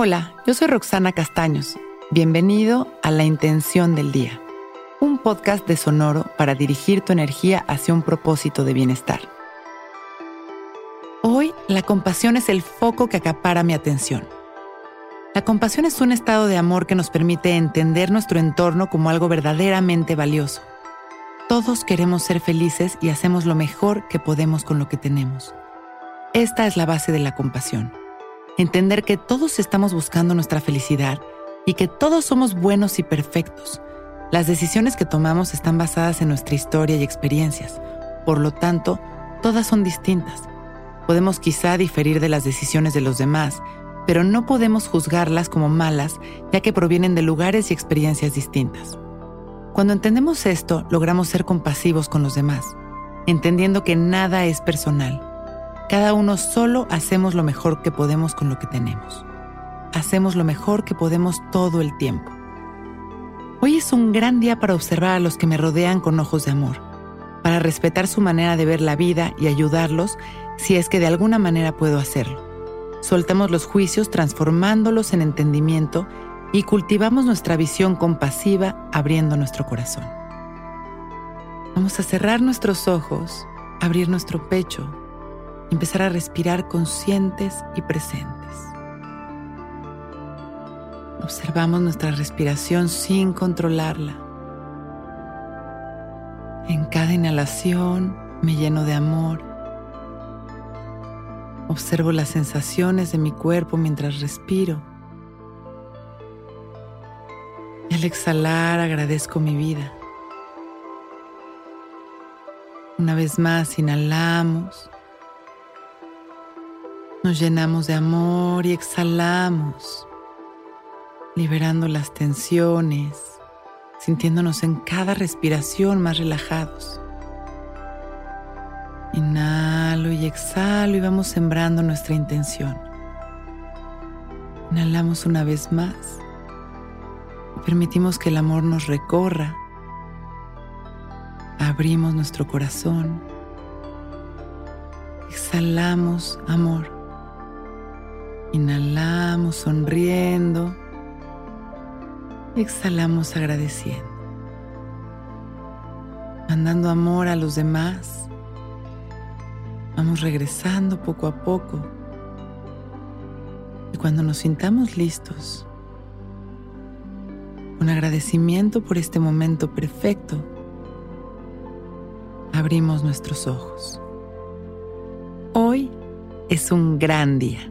Hola, yo soy Roxana Castaños. Bienvenido a La Intención del Día, un podcast de Sonoro para dirigir tu energía hacia un propósito de bienestar. Hoy, la compasión es el foco que acapara mi atención. La compasión es un estado de amor que nos permite entender nuestro entorno como algo verdaderamente valioso. Todos queremos ser felices y hacemos lo mejor que podemos con lo que tenemos. Esta es la base de la compasión entender que todos estamos buscando nuestra felicidad y que todos somos buenos y perfectos. Las decisiones que tomamos están basadas en nuestra historia y experiencias. Por lo tanto, todas son distintas. Podemos quizá diferir de las decisiones de los demás, pero no podemos juzgarlas como malas ya que provienen de lugares y experiencias distintas. Cuando entendemos esto, logramos ser compasivos con los demás, entendiendo que nada es personal cada uno solo hacemos lo mejor que podemos con lo que tenemos. Hacemos lo mejor que podemos todo el tiempo. Hoy es un gran día para observar a los que me rodean con ojos de amor, para respetar su manera de ver la vida y ayudarlos si es que de alguna manera puedo hacerlo. Soltamos los juicios transformándolos en entendimiento y cultivamos nuestra visión compasiva abriendo nuestro corazón. Vamos a cerrar nuestros ojos, abrir nuestro pecho empezar a respirar conscientes y presentes. Observamos nuestra respiración sin controlarla. En cada inhalación me lleno de amor. Observo las sensaciones de mi cuerpo mientras respiro. Al exhalar agradezco mi vida. Una vez más inhalamos. Nos llenamos de amor y exhalamos, liberando las tensiones, sintiéndonos en cada respiración más relajados. Inhalo y exhalo y vamos sembrando nuestra intención. Inhalamos una vez más y permitimos que el amor nos recorra. Abrimos nuestro corazón. Exhalamos amor. Inhalamos sonriendo. Exhalamos agradeciendo. Mandando amor a los demás. Vamos regresando poco a poco. Y cuando nos sintamos listos, con agradecimiento por este momento perfecto, abrimos nuestros ojos. Hoy es un gran día.